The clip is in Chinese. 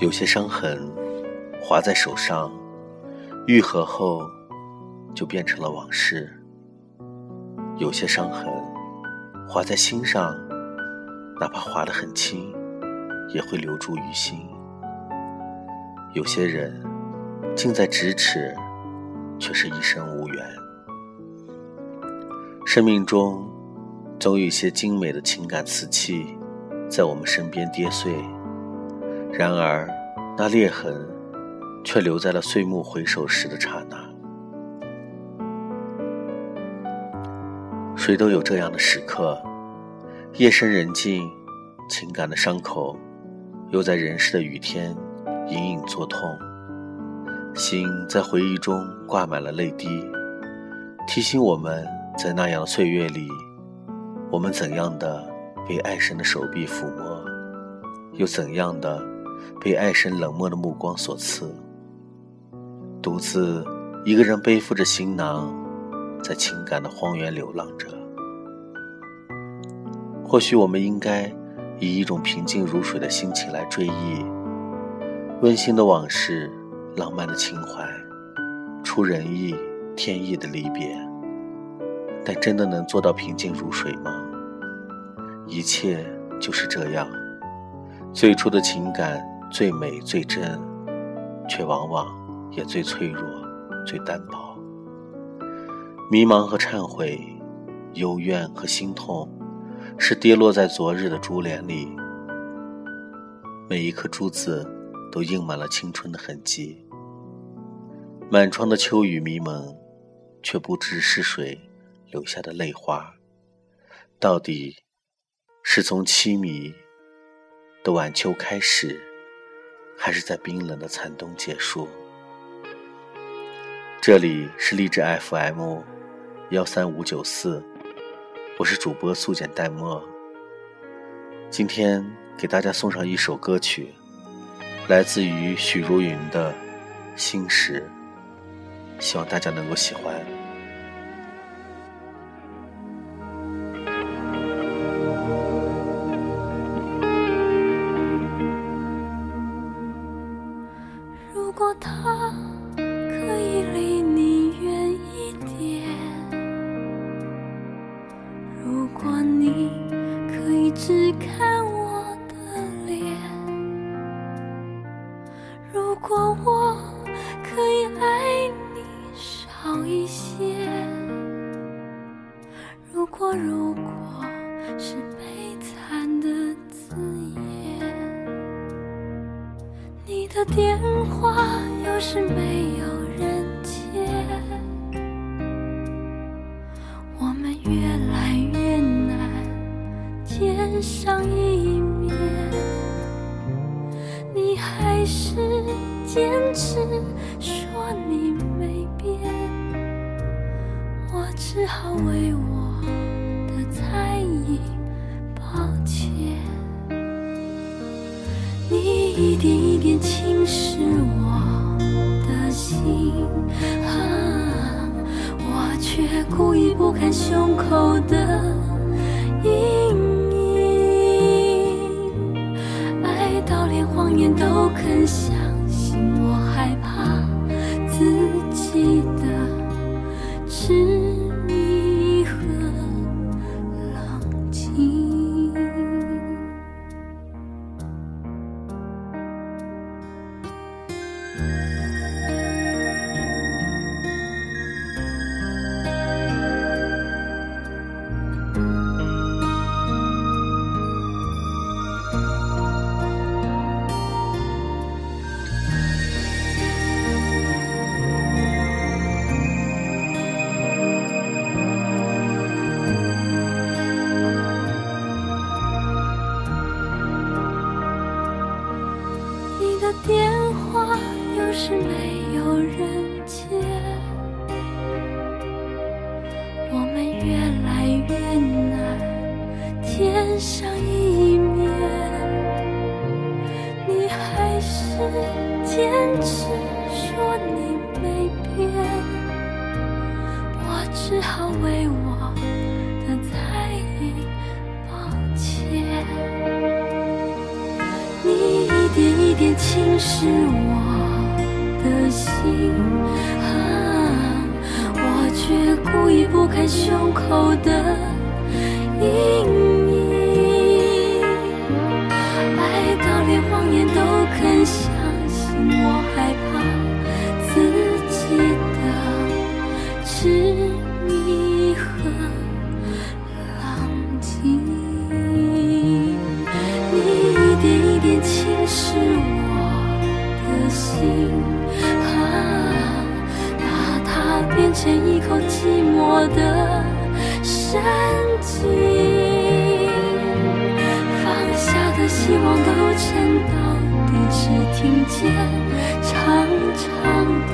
有些伤痕划在手上，愈合后就变成了往事；有些伤痕划在心上，哪怕划得很轻，也会留住于心。有些人近在咫尺，却是一生无缘。生命中总有一些精美的情感瓷器，在我们身边跌碎。然而，那裂痕却留在了岁暮回首时的刹那。谁都有这样的时刻，夜深人静，情感的伤口又在人世的雨天隐隐作痛，心在回忆中挂满了泪滴，提醒我们在那样的岁月里，我们怎样的被爱神的手臂抚摸，又怎样的。被爱神冷漠的目光所刺，独自一个人背负着行囊，在情感的荒原流浪着。或许我们应该以一种平静如水的心情来追忆温馨的往事、浪漫的情怀、出人意、天意的离别。但真的能做到平静如水吗？一切就是这样，最初的情感。最美最真，却往往也最脆弱、最单薄。迷茫和忏悔，幽怨和心痛，是跌落在昨日的珠帘里。每一颗珠子都印满了青春的痕迹。满窗的秋雨迷蒙，却不知是谁留下的泪花。到底是从凄迷的晚秋开始。还是在冰冷的残冬结束。这里是励志 FM，幺三五九四，我是主播素简淡墨。今天给大家送上一首歌曲，来自于许茹芸的《心事》，希望大家能够喜欢。过他。电话有时没有人接，我们越来越难见上一面，你还是。坚持说你没变，我只好为我故意不看胸口的阴影，爱到连谎言都肯相信。我害怕自己的痴。上一面。你还是坚持说你没变，我只好为我的猜疑抱歉。你一点一点。侵蚀我的心，啊我却故意不看胸口的阴侵蚀我的心，把它变成一口寂寞的深井。放下的希望都沉到底，只听见长长的